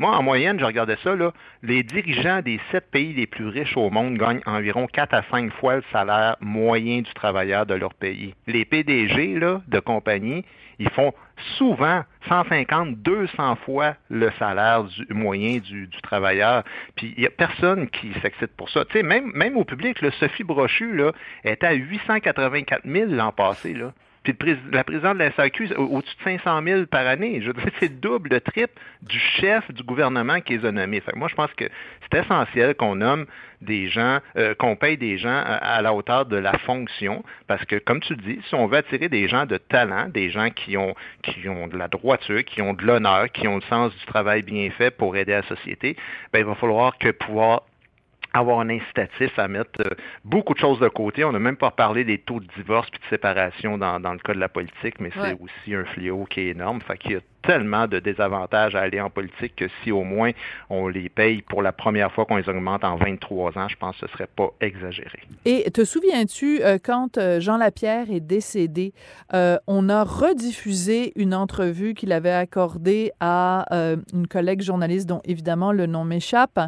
moi, en moyenne, je regardais ça, là, les dirigeants des sept pays les plus riches au monde gagnent environ quatre à cinq fois le salaire moyen du travailleur de leur pays. Les PDG, là, de compagnie, ils font souvent 150, 200 fois le salaire du, moyen du, travailleur. Puis il n'y a personne qui s'excite pour ça. Tu sais, même, même au public, le Sophie Brochu là, était à 884 000 l'an passé. Là. Puis la présidente de la SAQ, au-dessus de 500 000 par année. Je veux dire, c'est double, le triple du chef du gouvernement qui les a nommés. Moi, je pense que c'est essentiel qu'on nomme des gens, euh, qu'on paye des gens à, la hauteur de la fonction, parce que, comme tu dis, si on veut attirer des gens de talent, des gens qui ont, qui ont de la droiture, qui ont de l'honneur, qui ont le sens du travail bien fait pour aider la société, ben, il va falloir que pouvoir avoir un incitatif à mettre euh, beaucoup de choses de côté. On n'a même pas parlé des taux de divorce et de séparation dans, le cas de la politique, mais c'est aussi un fléau qui est énorme. Fait qu'il y a tellement de désavantages à aller en politique que si au moins on les paye pour la première fois qu'on les augmente en 23 ans, je pense que ce serait pas exagéré. Et te souviens-tu, euh, quand euh, Jean Lapierre est décédé, euh, on a rediffusé une entrevue qu'il avait accordée à une collègue journaliste dont évidemment le nom m'échappe,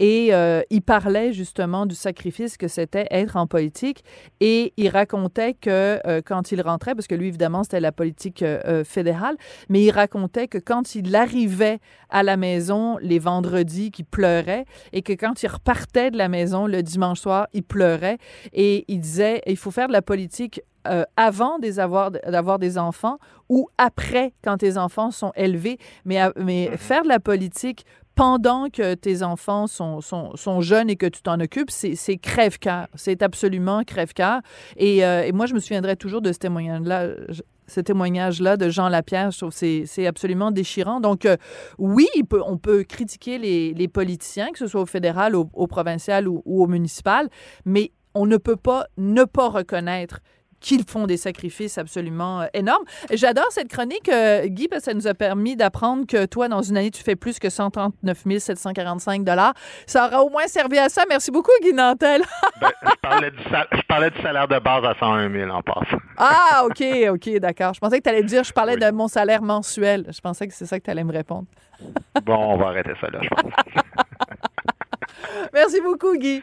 et il parlait justement du sacrifice que c'était être en politique, et il racontait que quand il rentrait, parce que lui évidemment c'était la politique fédérale, mais il racontait que quand il arrivait à la maison les vendredis, qu'il pleurait et que quand il repartait de la maison le dimanche soir, il pleurait et il disait il faut faire de la politique euh, avant d'avoir des enfants ou après quand tes enfants sont élevés. Mais, mais mm-hmm. faire de la politique pendant que tes enfants sont, sont, sont jeunes et que tu t'en occupes, c'est crève-cœur. C'est absolument crève-cœur. Et, euh, et, moi, je me souviendrai toujours de ce témoignage-là ce témoignage-là de Jean Lapierre. Je trouve que c'est absolument déchirant. Donc, euh, oui, on peut critiquer les, politiciens, que ce soit au fédéral, au, provincial ou, au municipal, mais on ne peut pas ne pas reconnaître qu'ils font des sacrifices absolument euh, énormes. J'adore cette chronique, euh, Guy, parce que ça nous a permis d'apprendre que toi, dans une année, tu fais plus que 139 745 Ça aura au moins servi à ça. Merci beaucoup, Guy Nantel. Ben, je, parlais du salaire de base à 101 000 en passant. ah, OK, OK, d'accord. Je pensais que tu allais dire, je parlais de mon salaire mensuel. Je pensais que c'est ça que tu allais me répondre. bon, on va arrêter ça là, je pense. Merci beaucoup, Guy.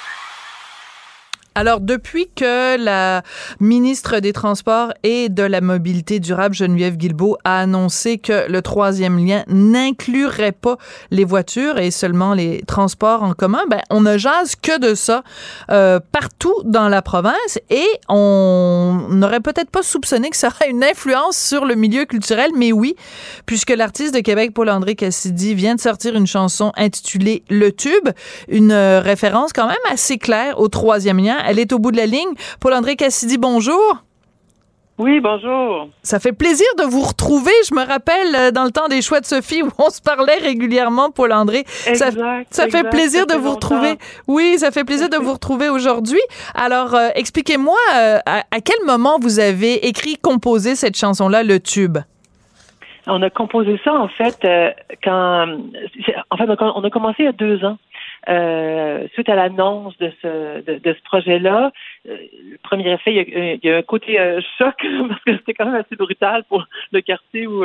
Alors, depuis que la ministre des Transports et de la Mobilité durable, Geneviève Guilbeault, a annoncé que le troisième lien n'inclurait pas les voitures et seulement les transports en commun, ben, on ne jase que de ça euh, partout dans la province et on n'aurait peut-être pas soupçonné que ça aurait une influence sur le milieu culturel, mais oui, puisque l'artiste de Québec, Paul-André Cassidy, vient de sortir une chanson intitulée Le Tube, une référence quand même assez claire au troisième lien elle est au bout de la ligne. Paul-André Cassidy, bonjour. Oui, bonjour. Ça fait plaisir de vous retrouver. Je me rappelle euh, dans le temps des choix de Sophie où on se parlait régulièrement, Paul-André. Ça, ça fait plaisir de vous retrouver. Oui, ça fait plaisir de vous retrouver aujourd'hui. Alors, euh, expliquez-moi euh, à, quel moment vous avez écrit, composé cette chanson-là, Le Tube? On a composé ça, en fait, quand. En fait, on a commencé il y a deux ans. Euh, suite à l'annonce de ce de, ce projet-là, euh, le premier effet, il y a, un côté euh, choc parce que c'était quand même assez brutal pour le quartier où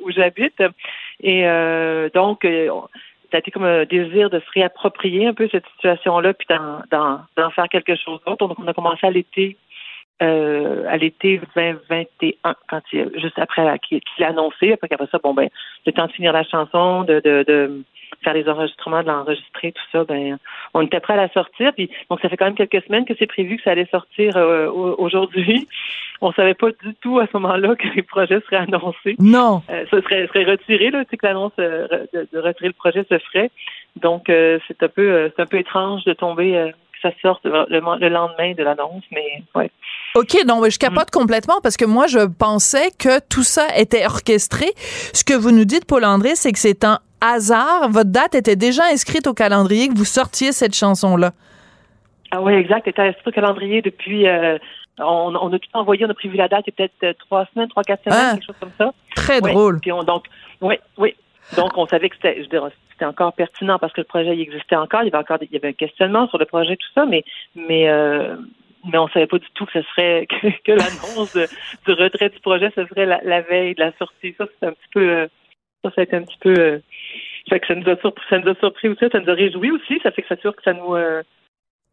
où j'habite. Et donc, ça a été comme un désir de se réapproprier un peu cette situation-là, puis d'en faire quelque chose d'autre. Donc, on a commencé à l'été à l'été 2021, quand il, juste après qu'il l'a annoncé, après qu'après ça, bon ben, le temps de finir la chanson, de, de, de faire les enregistrements, de l'enregistrer, tout ça, ben, on était prêt à la sortir. Puis, donc, ça fait quand même quelques semaines que c'est prévu que ça allait sortir euh, aujourd'hui. On savait pas du tout à ce moment-là que les projets seraient annoncés. Non. Euh, ça serait, serait retiré, là, tu sais, que l'annonce euh, de, retirer le projet se ferait. Donc, c'est un peu, c'est un peu étrange de tomber ça sorte le, lendemain de l'annonce, mais ouais. OK, non, je capote mm. complètement parce que moi, je pensais que tout ça était orchestré. Ce que vous nous dites, Paul-André, c'est que c'est un hasard. Votre date était déjà inscrite au calendrier que vous sortiez cette chanson-là. Ah oui, exact. Elle était inscrite au calendrier depuis... Euh, on, a tout envoyé, on a prévu la date, il y a peut-être euh, trois semaines, trois, quatre semaines, ah, quelque chose comme ça. Très drôle. donc, oui, oui. Donc, on savait que c'était, c'était encore pertinent parce que le projet il existait encore. Il y avait encore, il y avait un questionnement sur le projet, tout ça, mais, mais, euh, mais on savait pas du tout que ce serait que, l'annonce du retrait du projet, ce serait la, veille de la sortie. Ça, c'est un petit peu, ça, ça a été un petit peu fait que ça nous a surpris, ça nous a surpris aussi, ça nous a réjoui aussi. Ça fait que ça sûr que ça nous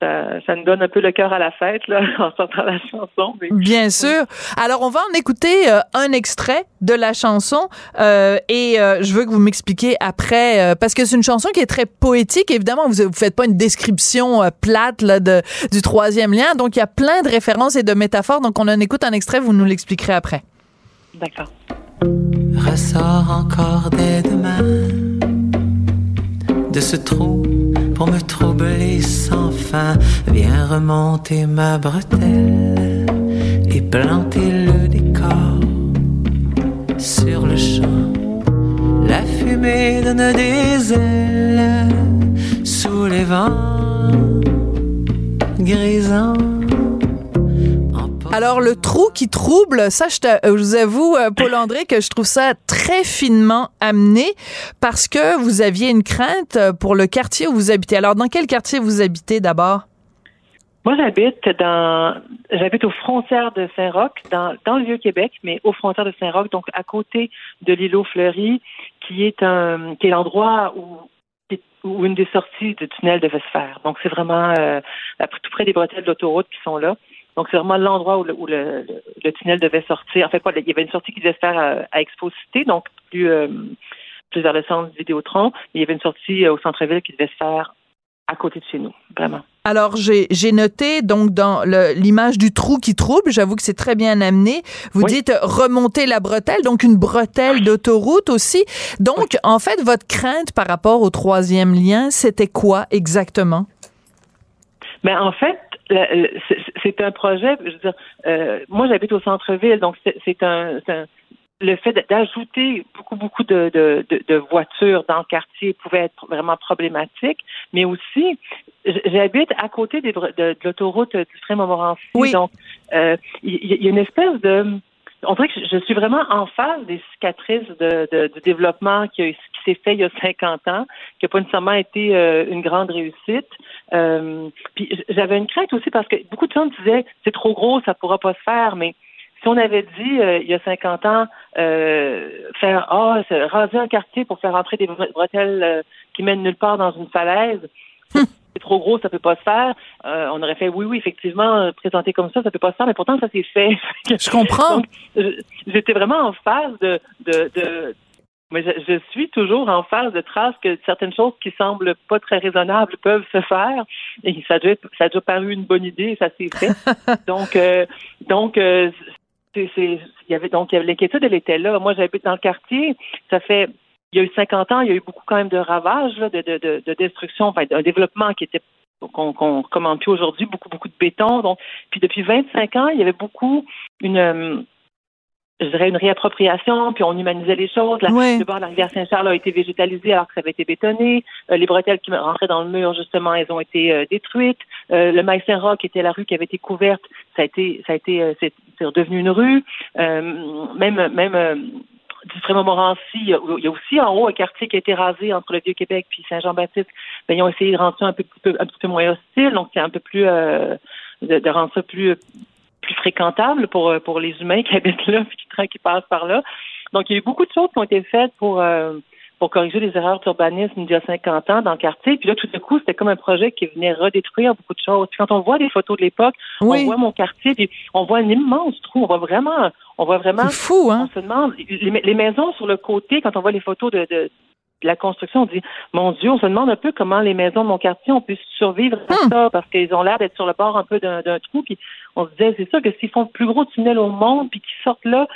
euh, ça, nous donne un peu le cœur à la fête là, en sortant la chanson. Bien sûr. Alors on va en écouter euh, un extrait de la chanson euh, et je veux que vous m'expliquiez après parce que c'est une chanson qui est très poétique. Évidemment, vous ne faites pas une description plate là, de, du troisième lien. Donc il y a plein de références et de métaphores. Donc on en écoute un extrait. Vous nous l'expliquerez après. D'accord. Ressort encore dès demain de ce trou pour me troubler sans fin. Viens remonter ma bretelle et planter le décor sur le champ. La fumée donne des ailes sous les vents grisants. Alors, le trou qui trouble, ça, je, euh, vous avoue, euh, Paul André, que je trouve ça très finement amené parce que vous aviez une crainte pour le quartier où vous habitez. Alors, dans quel quartier vous habitez d'abord? Moi, j'habite dans, j'habite aux frontières de Saint-Roch, dans, dans le Vieux-Québec, mais aux frontières de Saint-Roch, donc à côté de l'îlot Fleury, qui est un, qui est l'endroit où où une des sorties du tunnel devait se faire. Donc, c'est vraiment euh, tout près des bretelles de l'autoroute qui sont là. Donc, c'est vraiment l'endroit où, le, où le, le, tunnel devait sortir. En fait, pas, il y avait une sortie qui devait se faire à, à Expo Cité, donc plus, euh, plus vers le centre Vidéotron. Il y avait une sortie euh, au centre-ville qui devait se faire à côté de chez nous, vraiment. Alors, j'ai noté, donc, dans l'image du trou qui trouble, j'avoue que c'est très bien amené. Vous dites remonter la bretelle, donc une bretelle d'autoroute aussi. Donc, en fait, votre crainte par rapport au troisième lien, c'était quoi exactement? Ben, en fait, c'est un projet, je veux dire, euh, moi j'habite au centre-ville, donc c'est un, le fait d'ajouter beaucoup, beaucoup de, de, de, voitures dans le quartier pouvait être vraiment problématique, mais aussi, j'habite à côté des, de, l'autoroute du frein Montmorency, donc euh, il y, a une espèce de on dirait que je suis vraiment en phase des cicatrices de, de, de développement qui, qui s'est fait il y a 50 ans, qui n'a pas nécessairement été euh, une grande réussite. Euh, puis j'avais une crainte aussi parce que beaucoup de gens disaient c'est trop gros, ça pourra pas se faire, mais si on avait dit euh, il y a 50 ans euh, faire ah raser un quartier pour faire entrer des bretelles qui mènent nulle part dans une falaise, c'est trop gros, ça peut pas se faire. on aurait fait oui, oui, effectivement, présenter comme ça, ça peut pas se faire, mais pourtant ça s'est fait. Je comprends. J'étais vraiment en phase de, de, de mais je, suis toujours en phase de trace que certaines choses qui semblent pas très raisonnables peuvent se faire. Et ça a déjà, ça a déjà paru une bonne idée, ça s'est fait. donc, euh, donc, euh, c'est, il y avait donc l'inquiétude, elle était là. Moi, j'habite dans le quartier. Ça fait, il y a eu 50 ans, il y a eu beaucoup quand même de ravages, de, de, de, de destruction, enfin, un développement qui était qu'on qu'on commande plus aujourd'hui, beaucoup, beaucoup de béton. Donc, puis depuis 25 ans, il y avait beaucoup une euh, je dirais, une réappropriation, puis on humanisait les choses. Le bord de la rivière Saint-Charles a été végétalisé alors que ça avait été bétonné. Euh, les bretelles qui rentraient dans le mur, justement, elles ont été euh, détruites. Euh, le maïs Saint-Roch, qui était la rue qui avait été couverte, ça a été, ça a été, c'est redevenu une rue. même, même du Frémont-Montmorency, il y a aussi en haut un quartier qui a été rasé entre le Vieux-Québec puis Saint-Jean-Baptiste. Ben, ils ont essayé de rendre ça un peu, un petit peu moins hostile, donc c'est un peu plus de, de, rendre ça plus plus fréquentable pour, euh, pour les humains qui habitent là et qui, passent par là. Donc, il y a eu beaucoup de choses qui ont été faites pour, euh, pour corriger les erreurs d'urbanisme il y a 50 ans dans le quartier. Puis là, tout d'un coup, c'était comme un projet qui venait redétruire beaucoup de choses. quand on voit des photos de l'époque, on voit mon quartier, puis on voit un immense trou. On voit vraiment, on voit vraiment. C'est fou, hein? On se demande, les, maisons sur le côté, quand on voit les photos de, de la construction, on dit, mon Dieu, on se demande un peu comment les maisons de mon quartier ont pu survivre à hmm. ça, parce qu'ils ont l'air d'être sur le bord un peu d'un trou. Puis on se disait, c'est ça que s'ils font le plus gros tunnel au monde, puis qu'ils sortent là,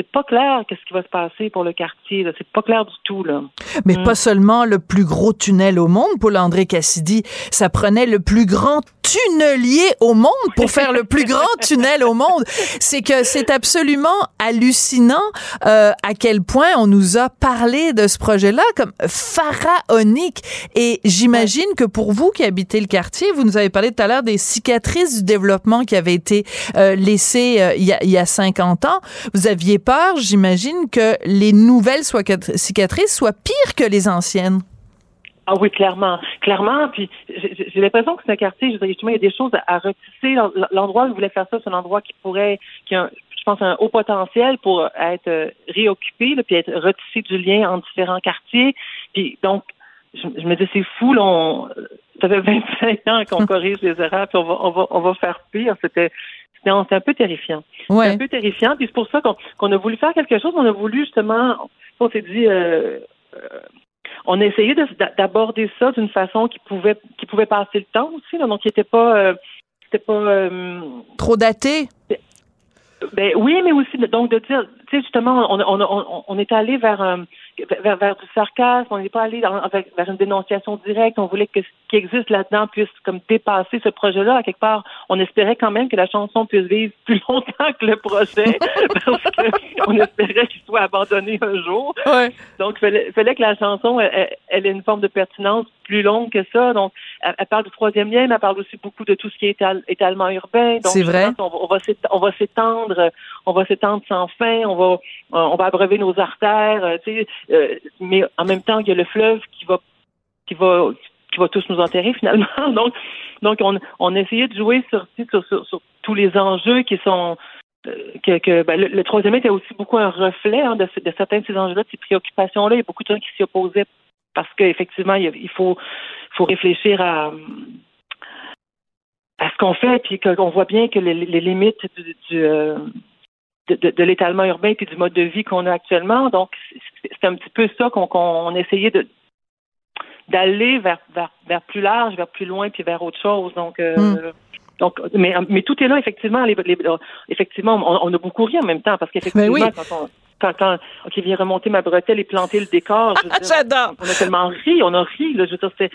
c'est pas clair qu'est-ce qui va se passer pour le quartier. C'est pas clair du tout. Là. Mais hmm. pas seulement le plus gros tunnel au monde, Paul-André Cassidy. Ça prenait le plus grand tunnelier au monde pour faire le plus grand tunnel au monde. C'est que c'est absolument hallucinant euh, à quel point on nous a parlé de ce projet-là comme pharaonique. Et j'imagine que pour vous qui habitez le quartier, vous nous avez parlé tout à l'heure des cicatrices du développement qui avaient été euh, laissées euh, il, y a, il y a 50 ans. Vous aviez peur, j'imagine, que les nouvelles cicatrices soient pires que les anciennes. Ah oui, clairement. Clairement. Puis j'ai l'impression que c'est un quartier, je dirais, justement, il y a des choses à retisser. L'endroit où vous voulez faire ça, c'est un endroit qui pourrait, qui a, je pense, un haut potentiel pour être euh, réoccupé, puis être retissé du lien entre différents quartiers. Puis donc, je, me dis, c'est fou, là, on, ça fait 25 ans qu'on corrige les erreurs, puis on va, on va, on va faire pire. C'était c'était un peu terrifiant. Ouais. un peu terrifiant. Puis c'est pour ça qu'on a voulu faire quelque chose. On a voulu justement, on s'est dit, euh, euh, on a essayé d'aborder ça d'une façon qui pouvait qui pouvait passer le temps aussi, donc qui n'était pas euh, pas euh, trop daté? Ben oui, mais aussi donc de dire, tu sais justement, on, on, on, on est allé vers un vers, vers du sarcasme, on n'est pas allé dans, vers une dénonciation directe. On voulait que ce qui existe là-dedans puisse comme dépasser ce projet-là. À quelque part, on espérait quand même que la chanson puisse vivre plus longtemps que le projet, parce qu'on espérait qu'il soit abandonné un jour. Donc, il fallait, fallait, que la chanson, elle, elle, ait une forme de pertinence plus longue que ça. Donc, elle, parle du troisième lien, mais elle parle aussi beaucoup de tout ce qui est étalement urbain. C'est vrai. On, on va s'étendre, on va s'étendre sans fin. On va, on va abreuver nos artères. Tu sais, euh, mais en même temps, il y a le fleuve qui va qui va qui va tous nous enterrer finalement. donc, donc on, on a essayé de jouer sur, sur, sur, tous les enjeux qui sont euh, que, que ben, le, troisième était aussi beaucoup un reflet hein, de, de, certains de ces enjeux-là, de ces préoccupations-là. Il y a beaucoup de gens qui s'y opposaient parce qu'effectivement, il, il faut, faut réfléchir à à ce qu'on fait, puis qu'on voit bien que les, limites du, euh, de, l'étalement urbain et du mode de vie qu'on a actuellement. Donc, c'est un petit peu ça qu'on essayait de d'aller vers, vers, plus large, vers plus loin, puis vers autre chose. Donc, euh, hmm. donc mais, mais tout est là, effectivement. effectivement, on, a beaucoup ri en même temps, parce qu'effectivement, ben quand on quand, quand OK, vient remonter ma bretelle et planter le décor. J'adore. On a tellement ri, on a ri. Là, je veux dire, c'est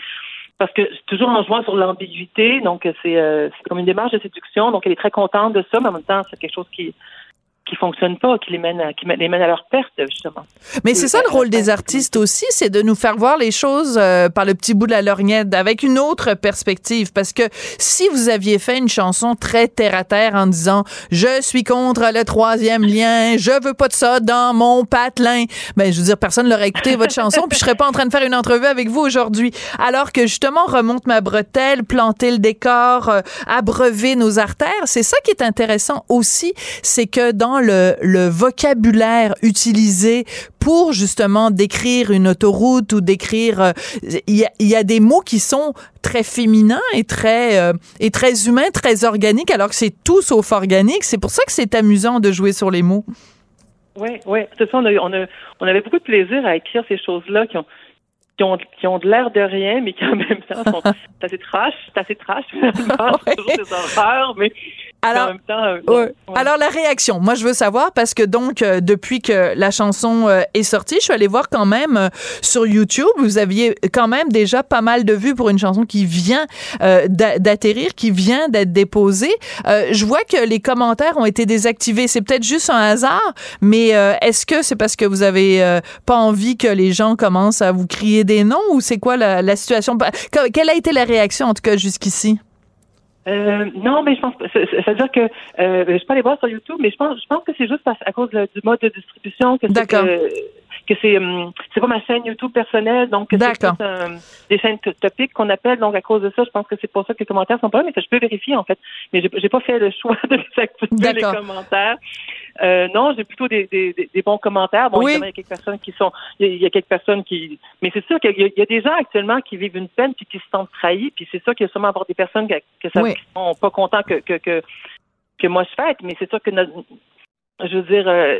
parce que toujours en jouant sur l'ambiguïté, donc c'est euh, comme une démarche de séduction. Donc elle est très contente de ça, mais en même temps, c'est quelque chose qui qui fonctionnent pas, qui les mènent à, qui les mènent à leur perte justement. Mais c'est ça le rôle des artistes aussi, c'est de nous faire voir les choses euh, par le petit bout de la lorgnette avec une autre perspective parce que si vous aviez fait une chanson très terre à terre en disant je suis contre le troisième lien, je veux pas de ça dans mon patelin, ben je veux dire personne l'aurait écouté votre chanson puis je serais pas en train de faire une entrevue avec vous aujourd'hui. Alors que justement remonte ma bretelle, planter le décor, euh, abreuver nos artères, c'est ça qui est intéressant aussi, c'est que dans le, vocabulaire utilisé pour justement décrire une autoroute ou décrire euh, il y, a, des mots qui sont très féminins et très euh, et très humains, très organiques alors que c'est tout sauf organique. C'est pour ça que c'est amusant de jouer sur les mots. Oui, oui, c'est ça. On, on, avait beaucoup de plaisir à écrire ces choses-là qui ont qui ont, qui ont de l'air de rien, mais qui en même temps sont assez trash, c'est assez trash finalement, toujours des horreurs, mais alors, euh, Alors la réaction, moi je veux savoir parce que donc euh, depuis que la chanson euh, est sortie, je suis allée voir quand même sur YouTube, vous aviez quand même déjà pas mal de vues pour une chanson qui vient d'atterrir, qui vient d'être déposée. je vois que les commentaires ont été désactivés. C'est peut-être juste un hasard, mais est-ce que c'est parce que vous avez pas envie que les gens commencent à vous crier des noms ou c'est quoi la, la situation? Quelle a été la réaction en tout cas jusqu'ici? Euh, non, mais je pense, c'est-à-dire que euh, je peux aller voir sur YouTube, mais je pense, je pense que c'est juste à, cause du mode de distribution que c'est que, que c'est hum, c'est pas ma chaîne YouTube personnelle, donc c'est des chaînes topiques qu'on appelle. Donc à cause de ça, je pense que c'est pour ça que les commentaires sont pas là, mais je peux vérifier en fait. Mais j'ai, pas fait le choix de désactiver les commentaires. Euh, non, j'ai plutôt des, des, des, bons commentaires. Bon, il y a quelques personnes qui sont, il y a, quelques personnes qui, mais c'est sûr qu'il y, a des gens actuellement qui vivent une peine puis qui se sentent trahis. Puis c'est sûr qu'il y a sûrement avoir des personnes que, que ça, sont pas contents que, que, que, que moi je fête. Mais c'est sûr que je veux dire, euh,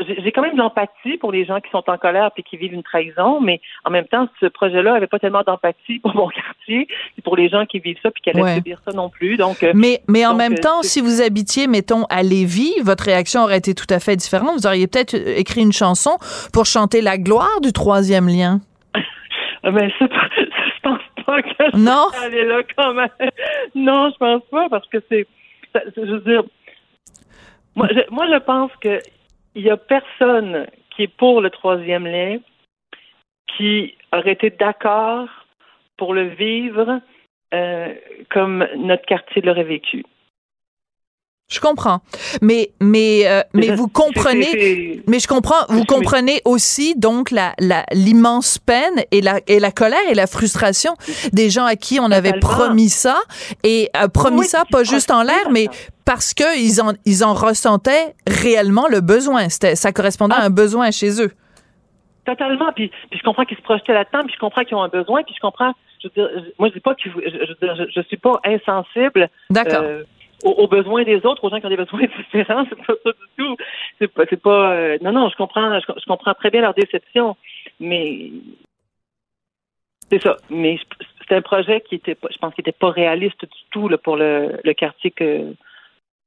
j'ai quand même de l'empathie pour les gens qui sont en colère et qui vivent une trahison, mais en même temps, ce projet-là avait pas tellement d'empathie pour mon quartier et pour les gens qui vivent ça puis qui allaient subir ça non plus. Donc, euh, mais mais en même euh, temps, si vous habitiez, mettons, à Lévis, votre réaction aurait été tout à fait différente. Vous auriez peut-être écrit une chanson pour chanter la gloire du troisième lien. mais ça, je pense pas que non? aller là quand même. Non, je pense pas parce que c'est, je veux dire, moi, moi, je pense que il y a personne qui est pour le troisième lien qui aurait été d'accord pour le vivre euh, comme notre quartier l'aurait vécu. Je comprends, mais mais euh, mais vous comprenez, mais je comprends, vous comprenez aussi donc la l'immense peine et la et la colère et la frustration des gens à qui on avait promis ça et euh, promis ça pas juste en l'air, mais parce que ils en ils en ressentaient réellement le besoin. C'était ça correspondait à ah. un besoin chez eux. Totalement. Puis, puis je comprends qu'ils se projetaient là-dedans, puis je comprends qu'ils ont un besoin, puis je comprends. Je veux dire, moi je dis pas que je, je, je, suis pas insensible. D'accord. Euh, aux, besoins des autres, aux gens qui ont des besoins différents. C'est pas ça du tout. C'est pas, c'est pas. Euh, non, non, je comprends, je, comprends très bien leur déception, mais c'est ça. Mais c'est un projet qui était, je pense, qui était pas réaliste du tout là, pour le, le quartier que,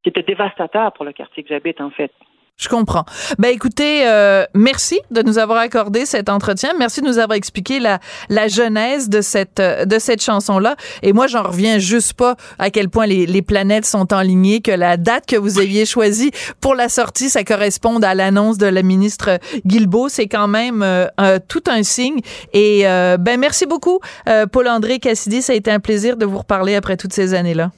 qui était dévastateur pour le quartier que j'habite en fait. Je comprends. Ben écoutez, euh, merci de nous avoir accordé cet entretien. Merci de nous avoir expliqué la, la genèse de cette euh, de cette chanson là. Et moi, j'en reviens juste pas à quel point les, les planètes sont alignées, que la date que vous aviez choisie pour la sortie, ça corresponde à l'annonce de la ministre Guilbeault. C'est quand même euh, tout un signe. Et ben merci beaucoup, Paul André Cassidy. Ça a été un plaisir de vous reparler après toutes ces années là.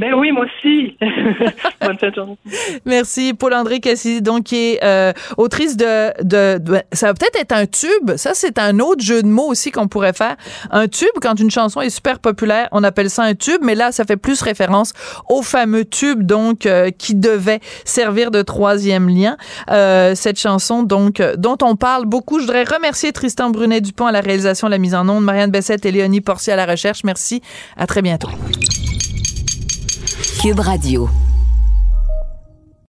Ben oui, moi aussi. Bonne fin de journée. Merci. Paul-André Cassidy, donc, qui est euh, autrice de, de, Ça va peut-être être un tube. Ça, c'est un autre jeu de mots aussi qu'on pourrait faire. Un tube, quand une chanson est super populaire, on appelle ça un tube, mais là, ça fait plus référence au fameux tube, donc, euh, qui devait servir de troisième lien. Euh, cette chanson, donc, dont on parle beaucoup. Je voudrais remercier Tristan Brunet-Dupont à la réalisation, la mise en onde, Marianne Bessette et Léonie Porcier à la recherche. Merci. À très bientôt. Cube Radio.